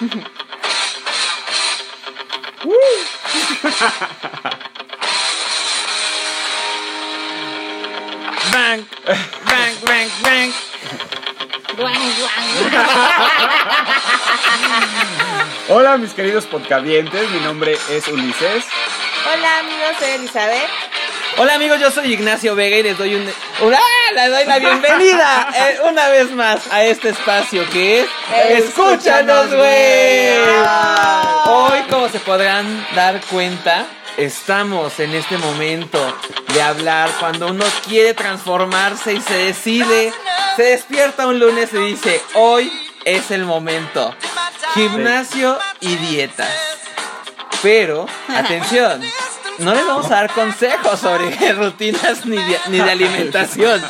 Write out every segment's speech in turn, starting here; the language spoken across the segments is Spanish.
Bang, bang, bang, bang. Hola mis queridos podcavientes, mi nombre es Ulises. Hola amigos, soy Elizabeth. Hola amigos, yo soy Ignacio Vega y les doy un... ¡Hurra! Les doy la bienvenida eh, una vez más a este espacio que es... ¡Escúchanos, güey! Hoy, como se podrán dar cuenta, estamos en este momento de hablar cuando uno quiere transformarse y se decide, se despierta un lunes y dice, hoy es el momento. Gimnasio y dietas. Pero, atención, no les vamos a dar consejos sobre rutinas ni de, ni de alimentación.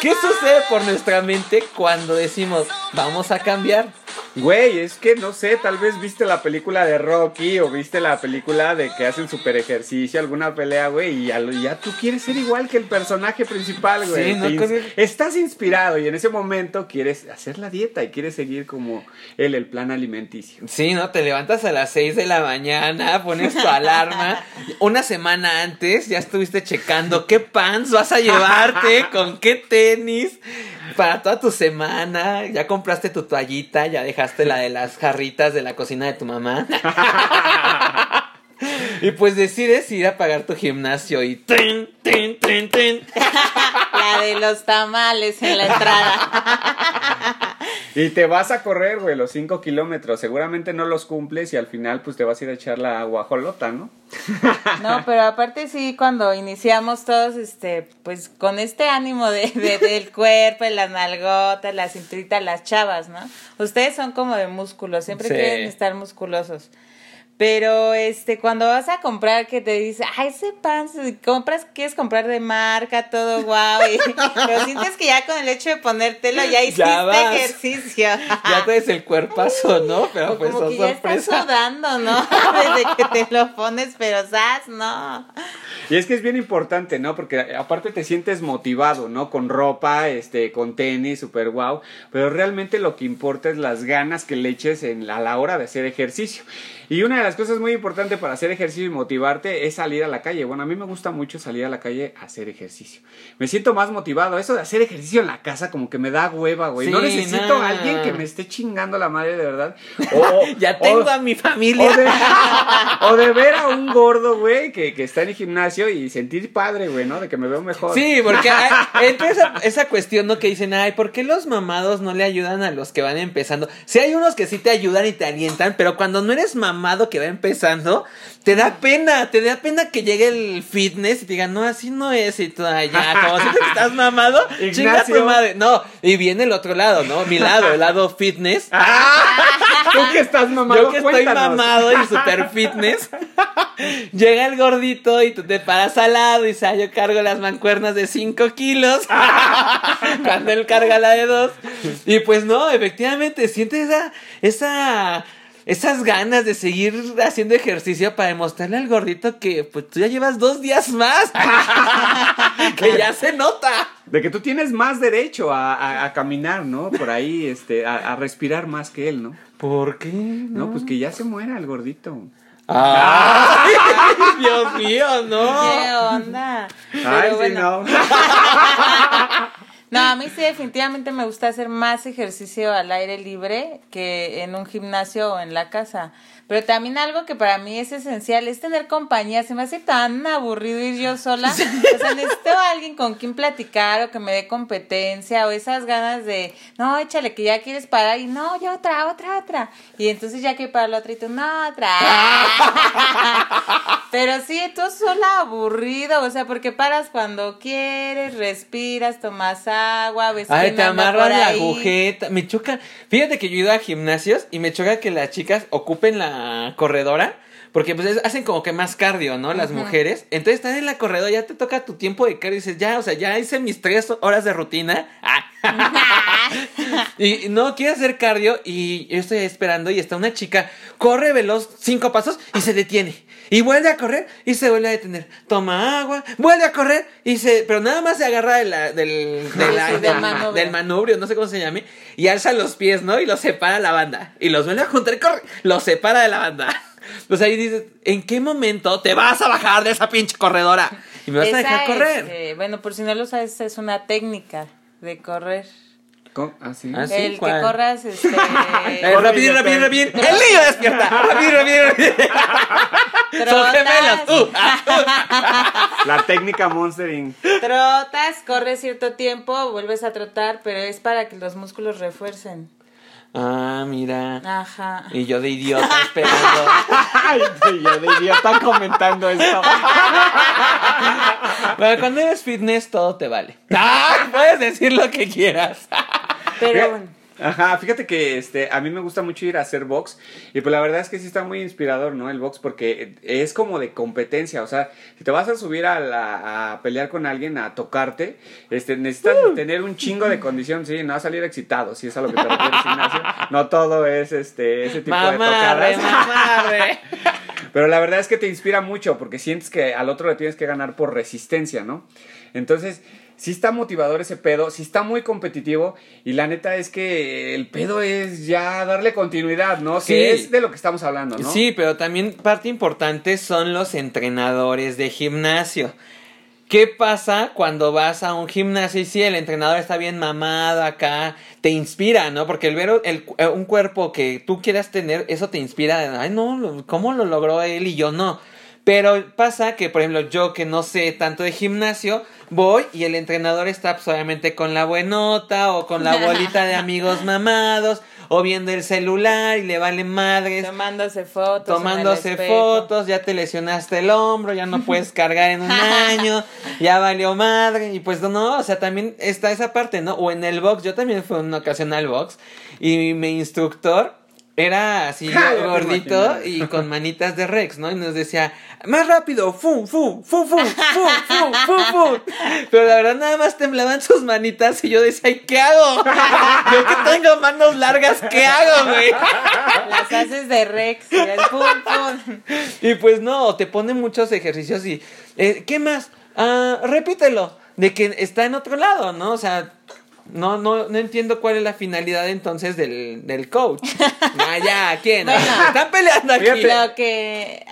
¿Qué sucede por nuestra mente cuando decimos, vamos a cambiar? Güey, es que no sé, tal vez viste la película de Rocky o viste la película de que hacen super ejercicio, alguna pelea, güey, y ya, tú quieres ser igual que el personaje principal, güey. Sí, ¿no? Ins- Estás inspirado y en ese momento quieres hacer la dieta y quieres seguir como él, el plan alimenticio. Sí, ¿no? Te levantas a las 6 de la mañana, pones tu alarma. Una semana antes ya estuviste checando qué pants vas a llevarte, con qué tenis para toda tu semana. Ya compraste tu toallita, ya dejaste la de las jarritas de la cocina de tu mamá. Y pues decides ir a pagar tu gimnasio y tin, tin, tin, tin. La de los tamales en la entrada. Y te vas a correr, güey, los 5 kilómetros. Seguramente no los cumples y al final pues te vas a ir a echar la guajolota, ¿no? No, pero aparte sí, cuando iniciamos todos, este, pues con este ánimo de, de- del cuerpo, de las nalgotas, la cinturita, las chavas, ¿no? Ustedes son como de músculos, siempre Sí. quieren estar musculosos. Pero este, cuando vas a comprar que te dice, ay, ese pan, si compras, quieres comprar de marca, todo guau, y pero sientes que ya con el hecho de ponértelo ya hiciste ejercicio. Ya traes el cuerpazo, ¿no? Pero pues Como que ya estás sorpresa. sudando, ¿no? Desde que te lo pones, pero ¿sabes? No. Y es que es bien importante, ¿no? Porque aparte te sientes motivado, ¿no? Con ropa, este, con tenis, super guau. Pero realmente lo que importa es las ganas que le eches en a la hora de hacer ejercicio. Y una de las cosas muy importantes para hacer ejercicio y motivarte es salir a la calle. Bueno, a mí me gusta mucho salir a la calle a hacer ejercicio. Me siento más motivado. Eso de hacer ejercicio en la casa como que me da hueva, güey. no Sí, necesito no. a alguien que me esté chingando la madre de verdad. O- Ya o- tengo a mi familia. o de, o de ver a un gordo, güey, que, que está en el gimnasio y sentir padre, güey, ¿no? De que me veo mejor. Sí, porque hay- entra esa, esa cuestión, ¿no? Que dicen, ay, ¿por qué los mamados no le ayudan a los que van empezando? Sí hay unos que sí te ayudan y te alientan, pero cuando no eres mamado que va empezando, te da pena, te da pena que llegue el fitness y te digan, no, así no es, y tú, ay, ya, como si te estás mamado, chinga tu madre. No, y viene el otro lado, ¿no? Mi lado, el lado fitness. Tú que estás mamado, Yo que estoy mamado y super fitness. Llega el gordito y tú te paras al lado y dice, "Ah, yo cargo las mancuernas de 5 kilos. Cuando él carga la de 2. Y pues no, efectivamente, sientes esa, esa, esas ganas de seguir haciendo ejercicio para demostrarle al gordito que pues tú ya llevas dos días más. que ya se nota. De que tú tienes más derecho a, a- a caminar, ¿no? Por ahí, este, a, a respirar más que él, ¿no? ¿Por qué? No, pues que ya se muera el gordito. ¡Ay, Dios mío, no! ¿Qué onda? Ay, Pero sí, bueno. no. No, a mí sí definitivamente me gusta hacer más ejercicio al aire libre que en un gimnasio o en la casa. Pero también algo que para mí es esencial es tener compañía. Se me hace tan aburrido ir yo sola. O sea, necesito a alguien con quien platicar o que me dé competencia o esas ganas de, no, échale que ya quieres parar y no, ya otra, otra, otra. Y entonces ya que para la otra y tú, no, otra. Pero sí, tú sola aburrido, o sea, porque paras cuando quieres, respiras, tomas agua, ves Ay, te por la ahí. agujeta. Me choca. Fíjate que yo he ido a gimnasios y me choca que las chicas ocupen la corredora. Porque pues es- hacen como que más cardio, ¿no? Las mujeres. Entonces están en la corredora, ya te toca tu tiempo de cardio y dices, ya, o sea, ya hice mis tres horas de rutina. Ah. Y no quiere hacer cardio y yo estoy esperando y está una chica, corre veloz cinco pasos y se detiene. Y vuelve a correr y se vuelve a detener. Toma agua, vuelve a correr y se... Pero nada más se agarra de la- del, de la- Sí, del del, manubrio. del manubrio, no sé cómo se llame, y alza los pies, ¿no? Y los separa la banda. Y los vuelve a juntar y corre. Los separa de la banda. Pues ahí dices, ¿en qué momento te vas a bajar de esa pinche corredora? Y me vas a dejar es, correr. eh, bueno, por si no lo sabes, es una técnica de correr. ¿Cómo? Ah, sí. Ah, sí. el ¿cuál? que corras, este... Eh, idiota. rapidín, rapidín. El niño despierta. Rapidín, rapidín, rapidín. Son Trotas. gemelos. Uh, ah, La técnica Monstering. Trotas, corres cierto tiempo, vuelves a trotar, pero es para que los músculos refuercen. Ah, mira. Ajá. Y yo de idiota esperando. Ay, yo de idiota comentando esto. Bueno, cuando eres fitness todo te vale. Ah, puedes decir lo que quieras. Pero bueno. Ajá, fíjate que este, a mí me gusta mucho ir a hacer box y pues la verdad es que sí está muy inspirador, ¿no? El box porque es como de competencia, o sea, si te vas a subir a, la- a pelear con alguien, a tocarte, este, necesitas tener un chingo de condición, sí, no a salir excitado, si es a lo que te refieres, Ignacio. No todo es este, ese tipo de tocadas. Pero la verdad es que te inspira mucho porque sientes que al otro le tienes que ganar por resistencia, ¿no? Entonces, sí está motivador ese pedo, sí está muy competitivo y la neta es que el pedo es ya darle continuidad, ¿no? Sí. Que es de lo que estamos hablando, ¿no? Sí, pero también parte importante son los entrenadores de gimnasio. ¿Qué pasa cuando vas a un gimnasio y sí, el entrenador está bien mamado acá, te inspira, ¿no? Porque el ver el- eh, un cuerpo que tú quieras tener, eso te inspira. Ay, no, ¿cómo lo logró él y yo no? Pero pasa que, por ejemplo, yo que no sé tanto de gimnasio, voy y el entrenador está pues, obviamente con la buenota o con la bolita de amigos mamados o viendo el celular y le vale madres Tomándose fotos. tomándose fotos, ya te lesionaste el hombro, ya no puedes cargar en un año, ya valió madre, y pues no, o sea, también está esa parte, ¿no? O en el box, yo también fui en una ocasión al box, y mi instructor era así Ja, gordito y con manitas de Rex, ¿no? Y nos decía, más rápido, fu, fu, fu, fu, fu, fu, fu, fu. Pero la verdad nada más temblaban sus manitas y yo decía, ¿y qué hago? Yo que tengo manos largas, ¿qué hago, güey? Las haces de Rex. Y el pum, pum. Y pues no, te ponen muchos ejercicios y... eh, ¿Qué más? Ah, repítelo. De que está en otro lado, ¿no? O sea, no, no, no entiendo cuál es la finalidad entonces del, del coach. Ah, ya, ¿quién? Bueno. Están peleando aquí. Fíjate. Lo que.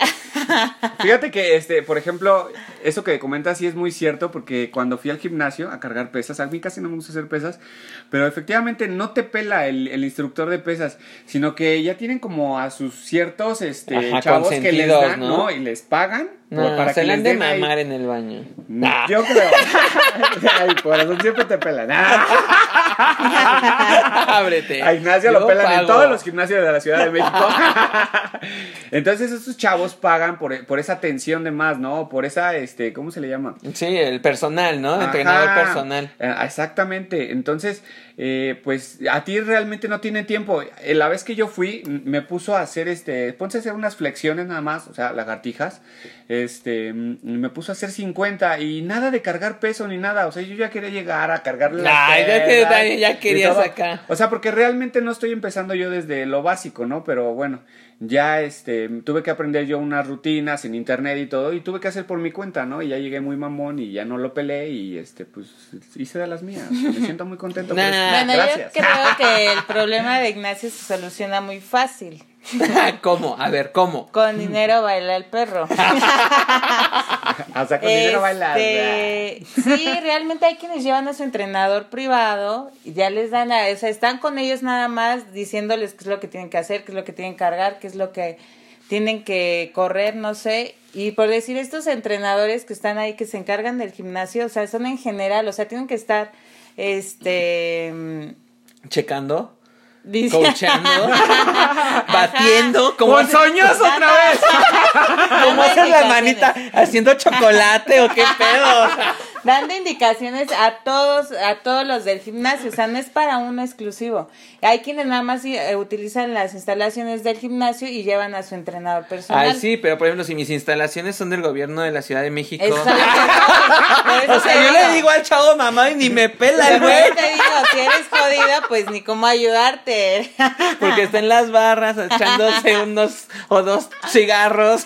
Fíjate que, este, por ejemplo, eso que comentas sí es muy cierto porque cuando fui al gimnasio a cargar pesas, a mí casi no me gusta hacer pesas, pero efectivamente no te pela el, el instructor de pesas, sino que ya tienen como a sus ciertos este, Ajá, chavos que les dan, ¿no? ¿no? Y les pagan No, para se que le han de ahí. mamar en el baño. Mm, Ah. Yo creo. Ay, corazón siempre te pelan. Ábrete. A Ignacio Yo lo pelan en todos los gimnasios de la Ciudad de México. Entonces estos chavos pagan por, por esa atención de más, ¿no? Por esa, este, ¿cómo se le llama? Sí, el personal, ¿no? Entrenador Ajá. personal. Eh, Exactamente. Entonces, eh, pues a ti realmente no tiene tiempo. Eh, La vez que yo fui, me puso a hacer este, ponse a hacer unas flexiones nada más, o sea, lagartijas. Este, me puso a hacer 50 y nada de cargar peso ni nada. O sea, yo ya quería llegar a cargarle las Ay, ya también ya querías acá. O sea, porque realmente no estoy empezando yo desde lo básico, ¿no? Pero bueno, ya este, tuve que aprender yo unas rutinas en internet y todo, y tuve que hacer por mi cuenta, ¿no? Y ya llegué muy mamón y ya no lo peleé y este, pues hice de las mías. Me siento muy contento. por Nah. eso. Bueno, Gracias. yo creo que el problema de Ignacio se soluciona muy fácil. ¿Cómo? A ver, ¿cómo? Con dinero baila el perro. Hasta con dinero bailas. Este, sí, realmente hay quienes llevan a su entrenador privado y ya les dan, a, o sea, están con ellos nada más diciéndoles qué es lo que tienen que hacer, qué es lo que tienen que cargar, qué es lo que tienen que correr, no sé. Y por decir, estos entrenadores que están ahí, que se encargan del gimnasio, o sea, son en general, o sea, tienen que estar, este, ¿Checando? Dice- ¿Coachando? ¿Batiendo? ¿Cómo haces- ¡Ponzoños otra vez! ¿Cómo Dando haces la manita? ¿Haciendo chocolate o qué pedo? Dando indicaciones a todos a todos los del gimnasio, o sea, no es para uno exclusivo. Hay quienes nada más eh, utilizan las instalaciones del gimnasio y llevan a su entrenador personal. Ay, sí, pero por ejemplo, si mis instalaciones son del gobierno de la Ciudad de México. O sea, yo le digo al chavo mamá y ni me pela el güey. te digo, si eres jodido, pues ni cómo ayudarte. Porque está en las barras echándose unos o dos cigarros.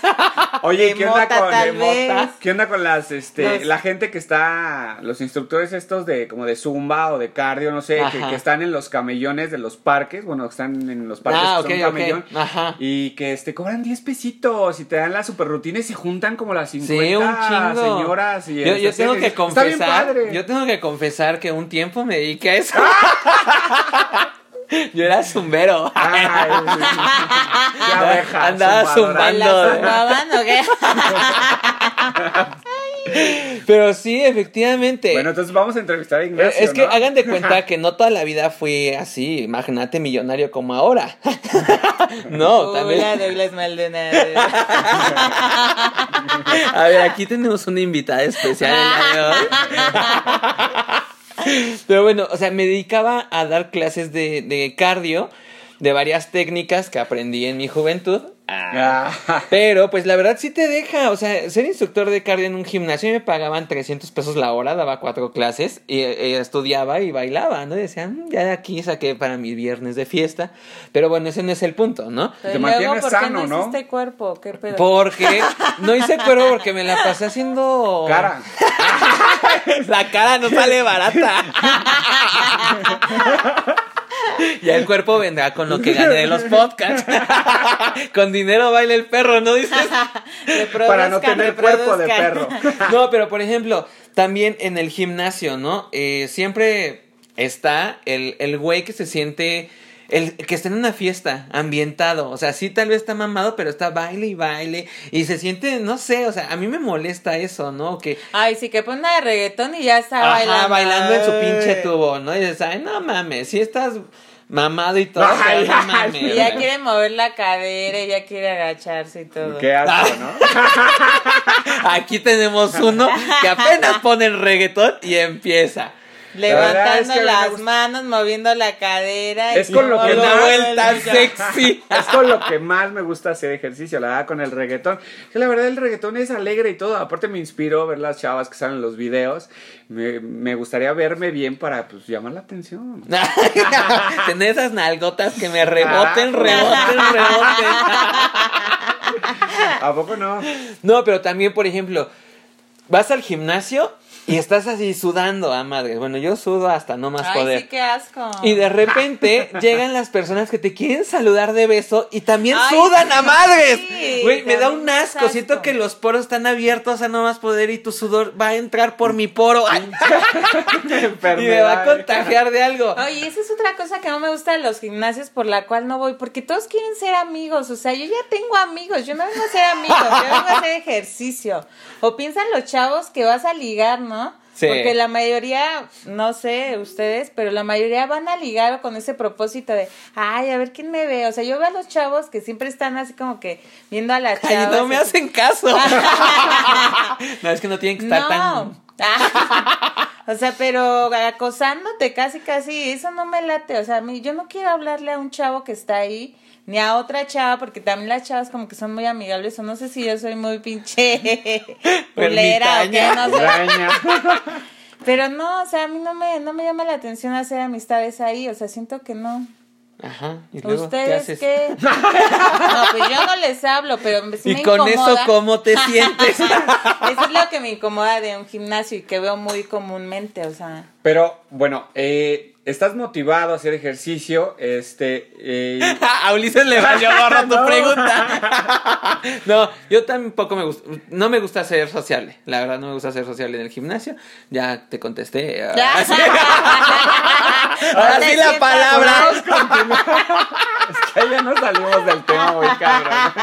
Oye, ¿qué onda con. ¿Qué onda con las este la gente que está los instructores estos de como de zumba o de cardio, no sé, que, están en los camellones de los parques, bueno, que están en los parques Ah, que son camellón Ajá. y que este cobran 10 pesitos y te dan la super rutina y se juntan como las 50 Sí, un chingo. señoras y yo, yo así, tengo que está bien confesar, padre. yo tengo que confesar que un tiempo me dediqué a eso. yo era zumbero. Ay, qué abeja, Andaba zumbadora. ¿Me zumbando. la zumbaban o qué? Pero sí, efectivamente. Bueno, entonces vamos a entrevistar a Eh, Ignacio, es que ¿no? hagan de cuenta que no toda la vida fui así, magnate millonario como ahora. no, también. Hola, Douglas Maldonado. A ver, aquí tenemos una invitada especial el día de hoy. Pero bueno, o sea, me dedicaba a dar clases de, de cardio, de varias técnicas que aprendí en mi juventud. Ah. Pero pues la verdad sí te deja, o sea, ser instructor de cardio en un gimnasio me pagaban 300 pesos la hora, daba cuatro clases y eh, estudiaba y bailaba, ¿no? Y decían, "Mm, ya de aquí saqué para mis viernes de fiesta. Pero bueno, ese no es el punto, ¿no? Pero Te luego, mantienes ¿por qué sano, no ¿no? hiciste cuerpo? ¿Qué pedo? Porque no hice cuervo porque me la pasé haciendo Cara. La cara no sale barata. Ya el cuerpo vendrá con lo que gane de los podcasts. Con dinero baila el perro, ¿no dices? Para no tener cuerpo de perro. No, pero por ejemplo, también en el gimnasio, ¿no? Eh, siempre está el, el güey que se siente. El que está en una fiesta, ambientado. O sea, sí, tal vez está mamado, pero está baile y baile. Y se siente, no sé, o sea, a mí me molesta eso, ¿no? Que. Ay, sí, que pone de reggaetón y ya está Ajá, bailando. bailando en su pinche tubo, ¿no? Y dices, ay, no mames, si estás mamado y todo, Ay, ay. Y ya quiere mover la cadera y ya quiere agacharse y todo. Qué asco, ¿no? Aquí tenemos uno que apenas pone el reggaetón y empieza. Levantando las gusta- manos, moviendo la cadera. Es y con lo que más- sexy. Es con lo que más me gusta hacer ejercicio, la verdad, con el reggaetón. Que la verdad el reggaetón es alegre y todo. Aparte me inspiró ver las chavas que salen en los videos. Me, me gustaría verme bien para pues llamar la atención. Tener esas nalgotas que me reboten, reboten, reboten. ¿A poco no? No, pero también, por ejemplo, vas al gimnasio y estás así sudando a madre. Bueno, yo sudo hasta no más Ay, poder. sí, qué asco. Y de repente llegan las personas que te quieren saludar de beso y también Ay, sudan sí, a madres. sí, Güey, me da un asco. Siento que los poros están abiertos a no más poder y tu sudor va a entrar por mi poro Ay, y me va a contagiar de algo. Oye, esa es otra cosa que no me gusta de los gimnasios por la cual no voy, porque todos quieren ser amigos, o sea, yo ya tengo amigos, yo no vengo a ser amigos, yo vengo a hacer ejercicio. O piensan los chavos que vas a ligar, ¿no? Sí. Porque la mayoría, no sé ustedes, pero la mayoría van a ligar con ese propósito de, ay, a ver quién me ve. O sea, yo veo a los chavos que siempre están así como que viendo a las Ay, chavas. no me así. hacen caso. no, es que no tienen que estar No. tan. o sea, pero acosándote casi, casi, eso no me late. O sea, yo no quiero hablarle a un chavo que está ahí, ni a otra chava, porque también las chavas como que son muy amigables, o no sé si yo soy muy pinche culera o qué, no sé. Pero no, o sea, a mí no me, no me llama la atención hacer amistades ahí, o sea, siento que no. Ajá. ¿y luego ¿Ustedes haces? qué? No, pues yo no les hablo, pero sí Y me con eso. ¿cómo te sientes? Eso es lo que me incomoda de un gimnasio y que veo muy comúnmente, o sea. Pero bueno, eh, estás motivado a hacer ejercicio, este, eh, a Ulises le valió gorro tu No. pregunta. no, yo tampoco me gusta, no me gusta ser sociable. La verdad no me gusta ser sociable en el gimnasio. Ya te contesté. Ahora sí, Ahora sí la palabra. es que ya no salimos del tema muy cabrón.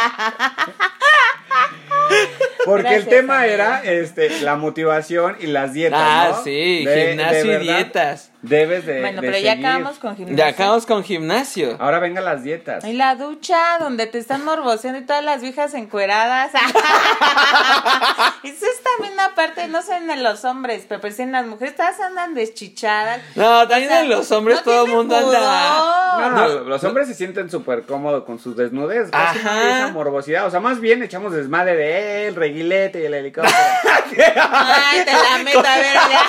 Porque el tema era este la motivación y las dietas, Ah, ¿no? sí, De- gimnasio de y verdad, dietas. Debes de Bueno, de pero ya acabamos con gimnasio. Ya acabamos con gimnasio. Ahora vengan las dietas. Y la ducha donde te están morboseando y todas las viejas encueradas. No sé en los hombres, pero pues en las mujeres todas andan deschichadas. No, también O sea, en los hombres no todo el mundo anda. No, no, los hombres se sienten súper cómodos con sus desnudez. Casi Ajá. esa morbosidad. O sea, más bien echamos desmadre de el reguilete y el helicóptero. Ay, te la meto a ver ya.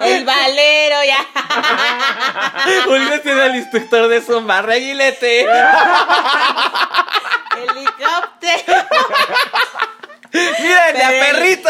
El valero ya. Julio tiene al instructor de zumba, reguilete. Helicóptero. ¡Miren, ya perrito!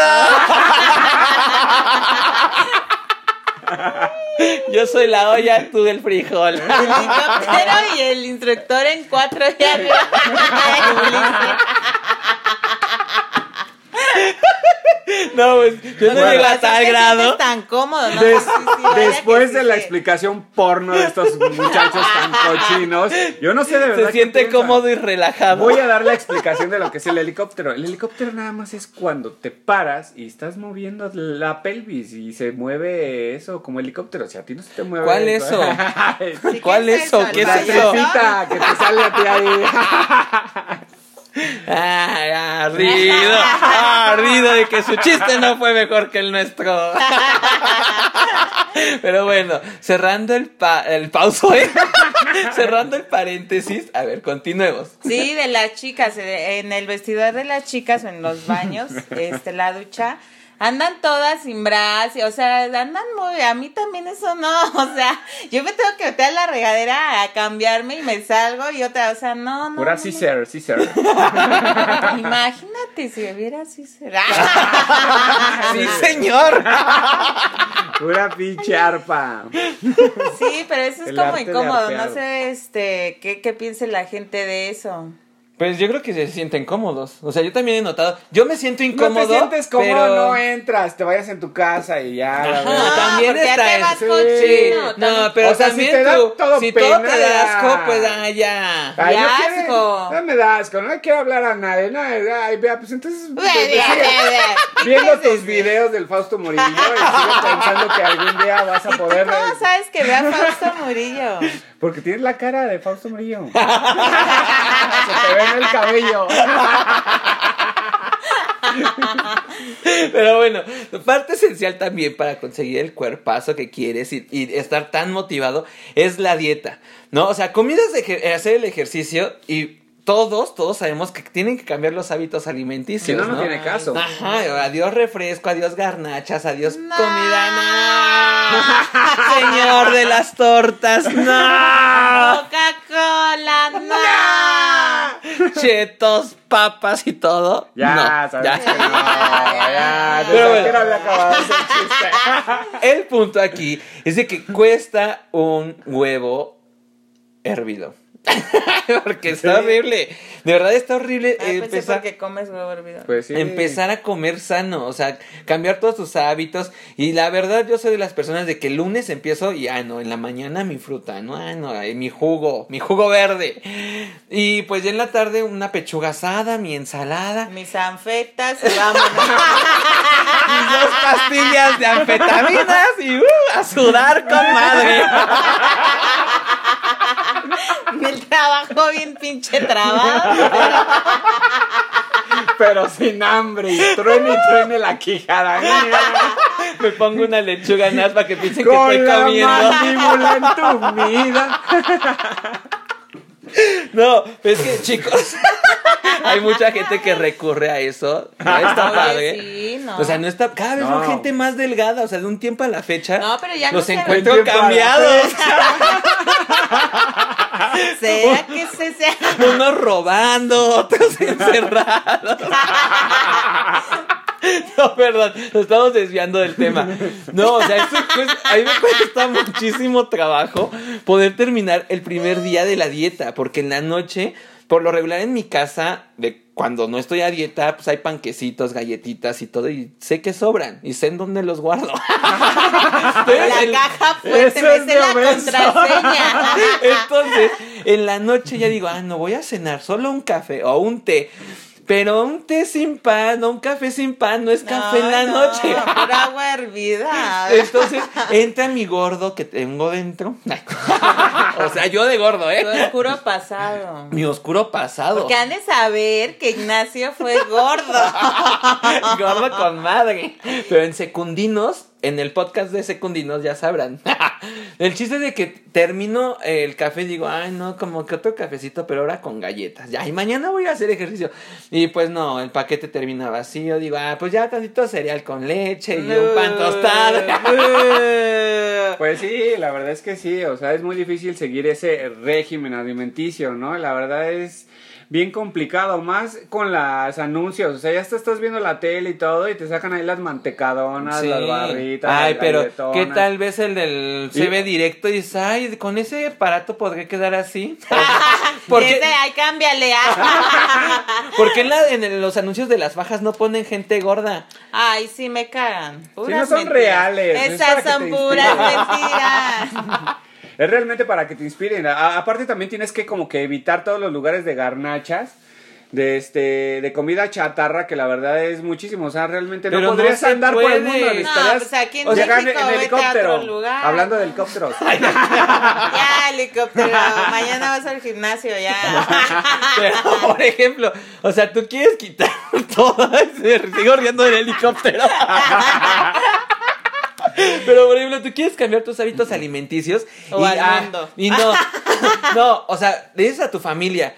Yo soy la olla, tú el frijol. Helicóptero y el instructor en cuatro y arriba. No, pues yo no Bueno, llego a tal grado. tan cómodo, ¿no? Des- Sí, sí, vaya después de sí la explicación porno de estos muchachos tan cochinos, yo no sé de verdad. Se siente cómodo y relajado. Voy a dar la explicación de lo que es el helicóptero. El helicóptero nada más es cuando te paras y estás moviendo la pelvis y se mueve eso como helicóptero. O sea, a ti no se te mueve. ¿Cuál eso? Sí, ¿Cuál ¿qué es eso? ¿Qué es La ¿El eso? que te sale a ti ahí. Ah, ardido, ardido de que su chiste no fue mejor que el nuestro. Pero bueno, cerrando el, pa- el pauso, ¿eh? cerrando el paréntesis, a ver, continuemos. Sí, de las chicas, eh, en el vestidor de las chicas o en los baños, este, la ducha, andan todas sin bras, o sea, andan muy, a mí también eso no, o sea, yo me tengo que meter a la regadera a cambiarme y me salgo y otra, o sea, no, no. Pura. Caesar, Caesar. Imagínate si hubiera así será. Sí, señor. Pura pinche arpa. Sí, pero eso es El como incómodo, no sé, este, qué, qué piense la gente de eso. Pues yo creo que se sienten cómodos. O sea, yo también he notado. Yo me siento No incómodo. te sientes cómodo, pero... no entras, te vayas en tu casa y ya. Ajá, también porque ya está te vas Sí. cochino. No, pero O sea, si también te da tú, todo si pena, todo te da ya. asco, pues ah, ya. Ay, ¡Qué no, quiere- asco! no me da asco, no quiero hablar a nadie. No, ay, vea, pues entonces. Ve, pues, ve, sigue ve, ve. viendo ¿Qué es tus videos del Fausto Murillo y sigue pensando que algún día vas a ¿Y tú poder. cómo sabes que vea Fausto Murillo? Porque tienes la cara de Fausto Murillo. Se te ve el cabello. Pero bueno, parte esencial también para conseguir el cuerpazo que quieres y, y estar tan motivado es la dieta, ¿no? O sea, comienzas a hacer el ejercicio y todos, todos sabemos que tienen que cambiar los hábitos alimenticios, Si no, no ¿no? tiene caso. Ajá, adiós refresco, adiós garnachas, adiós No. comida, no. Señor de las tortas, no. Coca-Cola, no. Chetos, papas y todo. Ya, no, sabes ya. que no. Ya, Pero bueno. que no había acabado ese chiste. El punto aquí es de que cuesta un huevo hervido. porque está horrible. De verdad está horrible Ay, pensé empezar, porque comes huevo hervido. Pues sí. empezar a comer sano. O sea, cambiar todos tus hábitos. Y la verdad, yo soy de las personas de que el lunes empiezo y, ah, no, en la mañana mi fruta, no, ah, no, mi jugo, mi jugo verde. Y pues ya en la tarde una pechuga asada, mi ensalada. Mis anfetas y vámonos. mis dos pastillas de anfetaminas y uh, a sudar con madre. El trabajo bien pinche trabado. Pero sin hambre y truene y truene la quijada. Me pongo una lechuga en para que piensen que estoy la comiendo. mandíbula entumida. No, es que chicos, hay mucha gente que recurre a eso. No está padre. sí, no. O sea, no está. Cada vez No. son gente más delgada. O sea, de un tiempo a la fecha. No, pero ya no Los se- encuentro cambiados. ¿Será que se sea? Unos robando, otros encerrados. No, perdón, nos estamos desviando del tema. No, o sea, esto, pues, a mí me cuesta muchísimo trabajo poder terminar el primer día de la dieta, porque en la noche, por lo regular en mi casa, de cuando no estoy a dieta, pues hay panquecitos, galletitas y todo, y sé que sobran, y sé en dónde los guardo. Entonces, La caja fuerte, Eso es de la contraseña. Entonces, en la noche ya digo, ah, no voy a cenar, solo un café o un té. Pero un té sin pan o un café sin pan no es café en la No, noche. no, pura agua hervida. Entonces entra mi gordo que tengo dentro. o sea, yo de gordo, Tu ¿eh? oscuro pasado. Mi oscuro pasado. Porque han de saber que Ignacio fue gordo. gordo con madre. Pero en secundinos, en el podcast de secundinos ya sabrán. el chiste de que termino el café y digo, ay, no, como que otro cafecito, pero ahora con galletas. Ya, y mañana voy a hacer ejercicio. Y pues no, el paquete termina vacío. Digo, ah, pues ya tantito cereal con leche y un pan tostado. Pues sí, la verdad es que sí, o sea, es muy difícil seguir ese régimen alimenticio, ¿no? La verdad es bien complicado, más con las anuncios, o sea, ya te estás viendo la tele y todo y te sacan ahí las mantecadonas, Sí. las barritas, Ay, las pero galletonas. ¿qué tal ves el del Y- CB directo y dices, ay, con ese aparato podré quedar así? Porque... Ay, cámbiale. ah. porque en, la- en los anuncios de las fajas no ponen gente gorda. Ay, sí, me cagan. Puras no son mentiras. reales, es Esas que son puras mentiras. Es realmente para que te inspiren. A- aparte también tienes que como que evitar todos los lugares de garnachas. De este de comida chatarra que la verdad es muchísimo, o sea, realmente no Pero no podrías se andar por el puede. mundo, No, pues aquí en o sea, en a helicóptero. Hablando de helicópteros. Ya, helicóptero. Mañana vas al gimnasio, ya. Pero, por ejemplo, o sea, tú quieres quitar todo ese sigo riendo del helicóptero. Pero, por ejemplo, tú quieres cambiar tus hábitos alimenticios O al ah, mundo. y no, no, o sea, le dices a tu familia,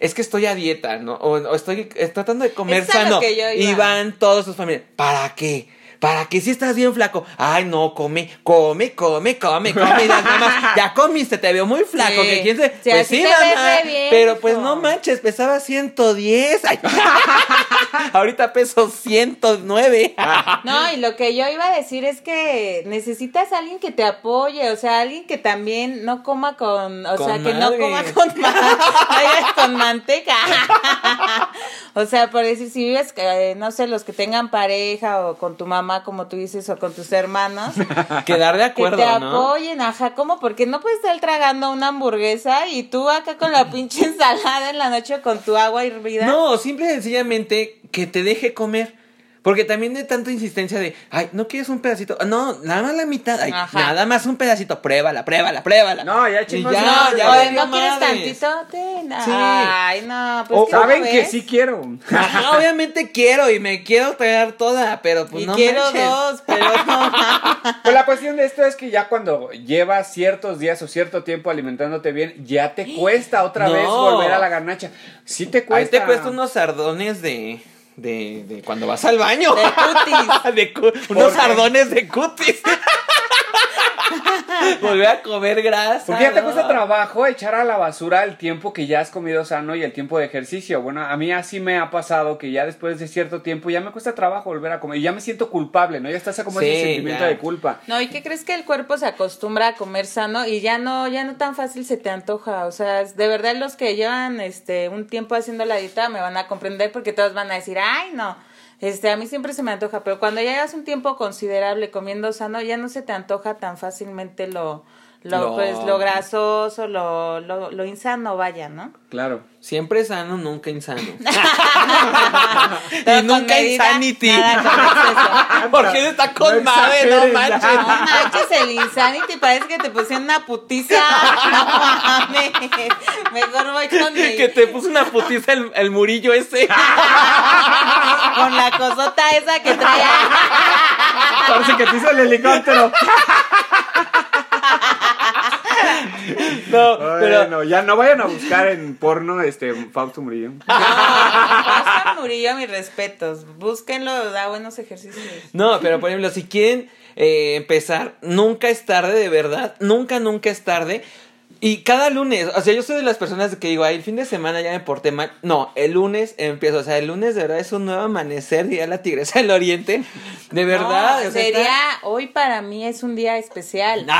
es que estoy a dieta, ¿no? O, o estoy eh, tratando de comer sano. Y van todos sus familias, ¿para qué? ¿Para qué si estás bien flaco? Ay, no, come, come, come, come, come. Y las mamás, ya comiste, te veo muy flaco. Sí. que quién se... Sí, pues sí, mamá. bien, pero pues no manches, pesaba 110. Ay, Ahorita peso 109. No, y lo que yo iba a decir es que necesitas a alguien que te apoye, o sea, alguien que también no coma con, o Con sea, que no coma con manteca. o sea, por decir, si vives, eh, no sé, los que tengan pareja o con tu mamá, como tú dices, o con tus hermanos, Quedar de que acuerdo, te ¿no? apoyen, ajá, ¿cómo? Porque no puedes estar tragando una hamburguesa y tú acá con la pinche ensalada en la noche con tu agua hervida. No, simple y sencillamente que te deje comer. Porque también de tanta insistencia de, ay, ¿no quieres un pedacito? No, nada más la mitad. Ay, nada más un pedacito. Pruébala, pruébala, pruébala. No, ya chingó ya, No, ya valió no quieres tantito, ten. Sí. Ay, no, pues O ¿qué no saben que sí quiero. Ajá, obviamente quiero y me quiero pegar toda, pero pues y no quiero manches. dos, pero no. Pues la cuestión de esto es que ya cuando llevas ciertos días o cierto tiempo alimentándote bien, ya te cuesta otra No. vez volver a la garnacha. Sí te Ahí cuesta. te cuesta unos sardones de, de, de cuando vas al baño. De cutis. De cu- unos qué? sardones de cutis. Volver a comer grasa. Porque ya te cuesta trabajo echar a la basura el tiempo que ya has comido sano y el tiempo de ejercicio. Bueno, a mí así me ha pasado que ya después de cierto tiempo ya me cuesta trabajo volver a comer y ya me siento culpable, ¿no? Ya estás como Sí, ese sentimiento ya. de culpa. No, ¿y qué crees que el cuerpo se acostumbra a comer sano y ya no, ya no tan fácil se te antoja? O sea, de verdad los que llevan este un tiempo haciendo la dieta me van a comprender porque todos van a decir, ay no, este a mí siempre se me antoja, pero cuando ya llevas un tiempo considerable comiendo sano, ya no se te antoja tan fácilmente lo, lo, Lo- pues lo grasoso, lo, lo, lo insano, vaya, ¿no? Claro. Siempre sano, nunca insano. Y nunca medida, insanity. nada con exceso. Porque él está con No madre, no manches. No manches, el Insanity parece que te pusieron una putiza. No mames. Mejor voy con mi, Que te puso una putiza el, el murillo ese. con la cosota esa que trae. Parece que te hizo el helicóptero. No, pero Bueno, ya no vayan a buscar en porno este Fausto Murillo. Oscar Murillo, mis respetos. Búsquenlo, da buenos ejercicios. No, pero por ejemplo, si quieren eh, empezar, nunca es tarde, de verdad. Nunca, nunca es tarde. Y cada lunes, o sea, yo soy de las personas que digo, ay, el fin de semana ya me porté mal. No, el lunes empiezo, o sea, el lunes de verdad es un nuevo amanecer, diría la tigresa del oriente. De verdad. No, o sea, sería, está- hoy para mí es un día especial. No,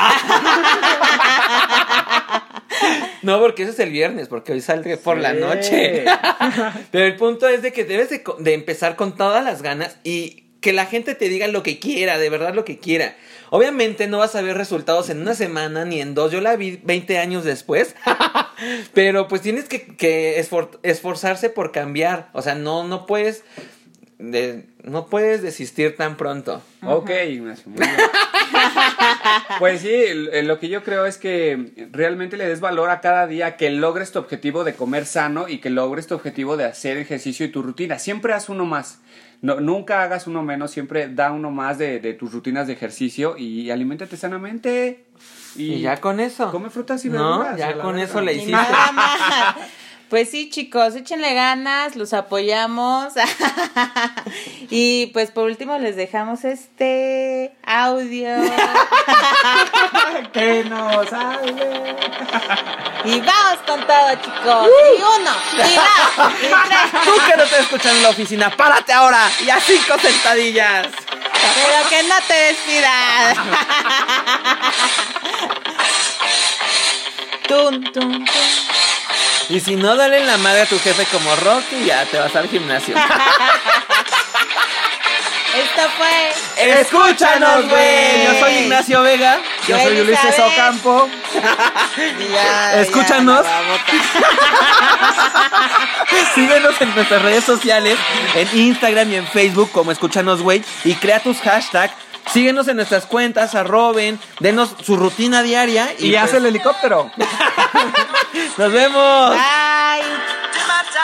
porque eso es el viernes, porque hoy saldré por la noche. Pero el punto es de que debes de, empezar con todas las ganas y que la gente te diga lo que quiera, de verdad lo que quiera. Obviamente no vas a ver resultados en una semana ni en dos, yo la vi 20 años después, pero pues tienes que, que esfor- esforzarse por cambiar, o sea, no, no puedes, de- no puedes desistir tan pronto. Ok, Ignacio, muy bien. Pues sí, lo que yo creo es que realmente le des valor a cada día, que logres tu objetivo de comer sano y que logres tu objetivo de hacer ejercicio y tu rutina. Siempre haz uno más. No, nunca hagas uno menos, siempre da uno más de, de tus rutinas de ejercicio y aliméntate sanamente. Y, Y ya con eso. Come frutas y No, verduras. ya con eso le Y hiciste. nada más. Pues sí, chicos, échenle ganas, los apoyamos. y pues por último les dejamos este audio. que nos hable. Y vamos con todo, chicos. Y uno, y dos, y tres. Tú que no estás escuchando en la oficina, párate ahora y a cinco sentadillas. Pero que no te despidas. Tum, tum, tum. Y si no, dale en la madre a tu jefe como Rocky y ya te vas al gimnasio. Esto fue. Escúchanos, güey. Yo soy Ignacio Vega. Yo soy Ulises Elizabeth. Ocampo. Ya, Escúchanos. ya. Síguenos en nuestras redes sociales, en Instagram y en Facebook como Escúchanos, güey. Y crea tus hashtags. Síguenos en nuestras cuentas, arroben, denos su rutina diaria. Y, y pues el helicóptero. Nos vemos. Bye.